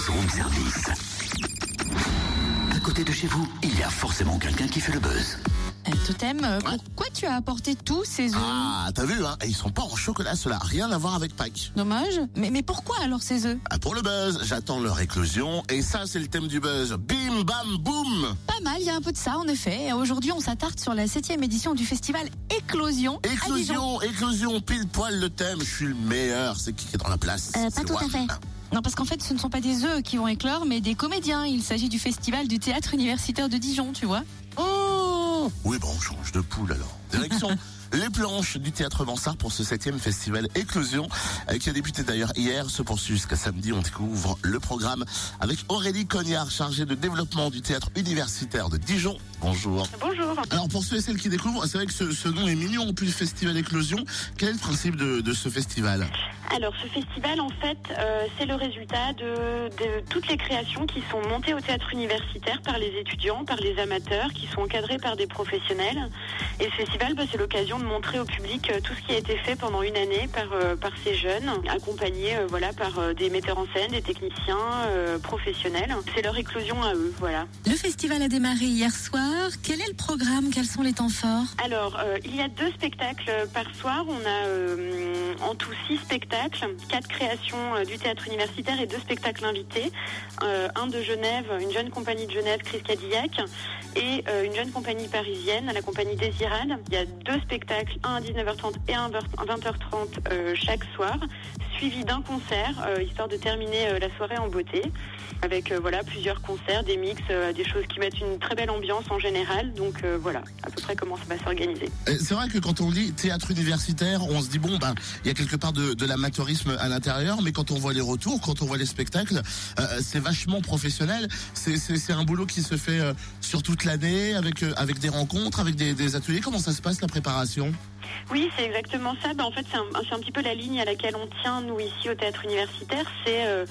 buzz room service. À côté de chez vous, il y a forcément quelqu'un qui fait le buzz. Euh, Totem, euh, pourquoi tu as apporté tous ces œufs Ah, t'as vu, hein Et Ils sont pas en chocolat, cela. Rien à voir avec Pâques. Dommage. Mais, mais pourquoi alors ces œufs Ah, pour le buzz, j'attends leur éclosion. Et ça, c'est le thème du buzz. Bim, bam, boum Pas mal, il y a un peu de ça en effet. Et Aujourd'hui, on s'attarde sur la septième édition du festival Éclosion. à Dijon. Éclosion, éclosion, pile poil le thème. Je suis le meilleur. C'est qui qui est dans la place? Euh, pas C'est tout à fait. Non, parce qu'en fait, ce ne sont pas des œufs qui vont éclore, mais des comédiens. Il s'agit du festival du théâtre universitaire de Dijon, tu vois. Oh Oui, bon, on change de poule alors. Direction les planches du théâtre Mansart pour ce septième festival Éclosion, euh, qui a débuté d'ailleurs hier, se poursuit jusqu'à samedi. On découvre le programme avec Aurélie Cognard, chargée de développement du théâtre universitaire de Dijon. Bonjour. Bonjour. Alors pour ceux et celles qui découvrent, c'est vrai que ce, ce nom est mignon, en plus le festival Éclosion. Quel est le principe de, de ce festival? Alors ce festival en fait euh, c'est le résultat de, de toutes les créations qui sont montées au théâtre universitaire par les étudiants, par les amateurs, qui sont encadrés par des professionnels. Et ce festival bah, c'est l'occasion de montrer au public euh, tout ce qui a été fait pendant une année par, euh, par ces jeunes, accompagnés euh, voilà, par des metteurs en scène, des techniciens professionnels. C'est leur éclosion à eux, voilà. Le festival a démarré hier soir. Quel est le programme? Quels sont les temps forts? Alors, euh, il y a deux spectacles par soir. On a euh, en tout six spectacles, quatre créations euh, du théâtre universitaire et deux spectacles invités. Un de Genève, une jeune compagnie de Genève, Chris Cadillac, et une jeune compagnie parisienne, la compagnie Désirade. Il y a deux spectacles, un à 19h30 et un à 20h30 euh, chaque soir, suivi d'un concert, euh, histoire de terminer euh, la soirée en beauté, avec euh, voilà plusieurs concerts, des mix, des choses qui mettent une très belle ambiance en général. Donc voilà, à peu près comment ça va s'organiser. C'est vrai que quand on dit théâtre universitaire, on se dit bon ben il y a quelque part de, de l'amateurisme à l'intérieur, mais quand on voit les retours, quand on voit les spectacles, c'est vachement professionnel. C'est- un boulot qui se fait sur toute l'année, avec avec des rencontres, avec des ateliers. Comment ça se passe la préparation? Oui, c'est exactement ça. Ben, en fait, c'est un, petit peu la ligne à laquelle on tient, nous, ici, au théâtre universitaire. C'est euh,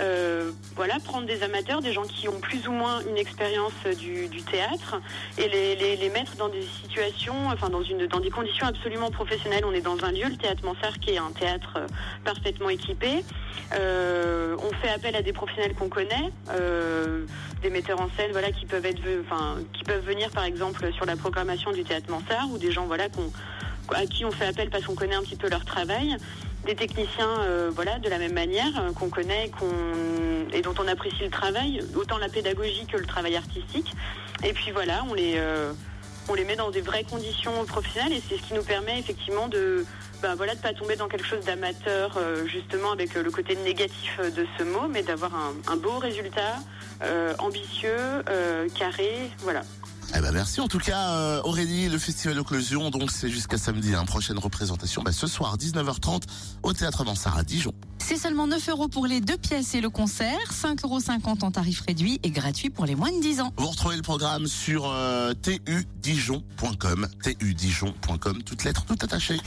euh, voilà, prendre des amateurs, des gens qui ont plus ou moins une expérience euh, du, théâtre, et les, mettre dans des situations, enfin, dans, des conditions absolument professionnelles. On est dans un lieu, le théâtre Mansart, qui est un théâtre parfaitement équipé. On fait appel à des professionnels qu'on connaît, des metteurs en scène, voilà, qui peuvent venir, par exemple, sur la programmation du théâtre Mansart, ou des gens, voilà, qu'on à qui on fait appel parce qu'on connaît un petit peu leur travail, des techniciens, euh, voilà, de la même manière euh, qu'on connaît, et dont on apprécie le travail, autant la pédagogie que le travail artistique. Et puis voilà, on les euh, on les met dans des vraies conditions professionnelles et c'est ce qui nous permet effectivement de ben voilà pas tomber dans quelque chose d'amateur justement avec le côté négatif de ce mot, mais d'avoir un, un beau résultat ambitieux, carré, voilà. Eh ben merci en tout cas euh, Aurélie, le festival Éclosion, donc c'est jusqu'à samedi, hein, prochaine représentation, ben, ce soir 19h30 au théâtre Mansart à Dijon. C'est seulement 9 euros pour les deux pièces et le concert, 5,50 euros en tarif réduit et gratuit pour les moins de 10 ans. Vous retrouvez le programme sur euh, tudijon.com, tudijon.com, toutes lettres, tout attachées.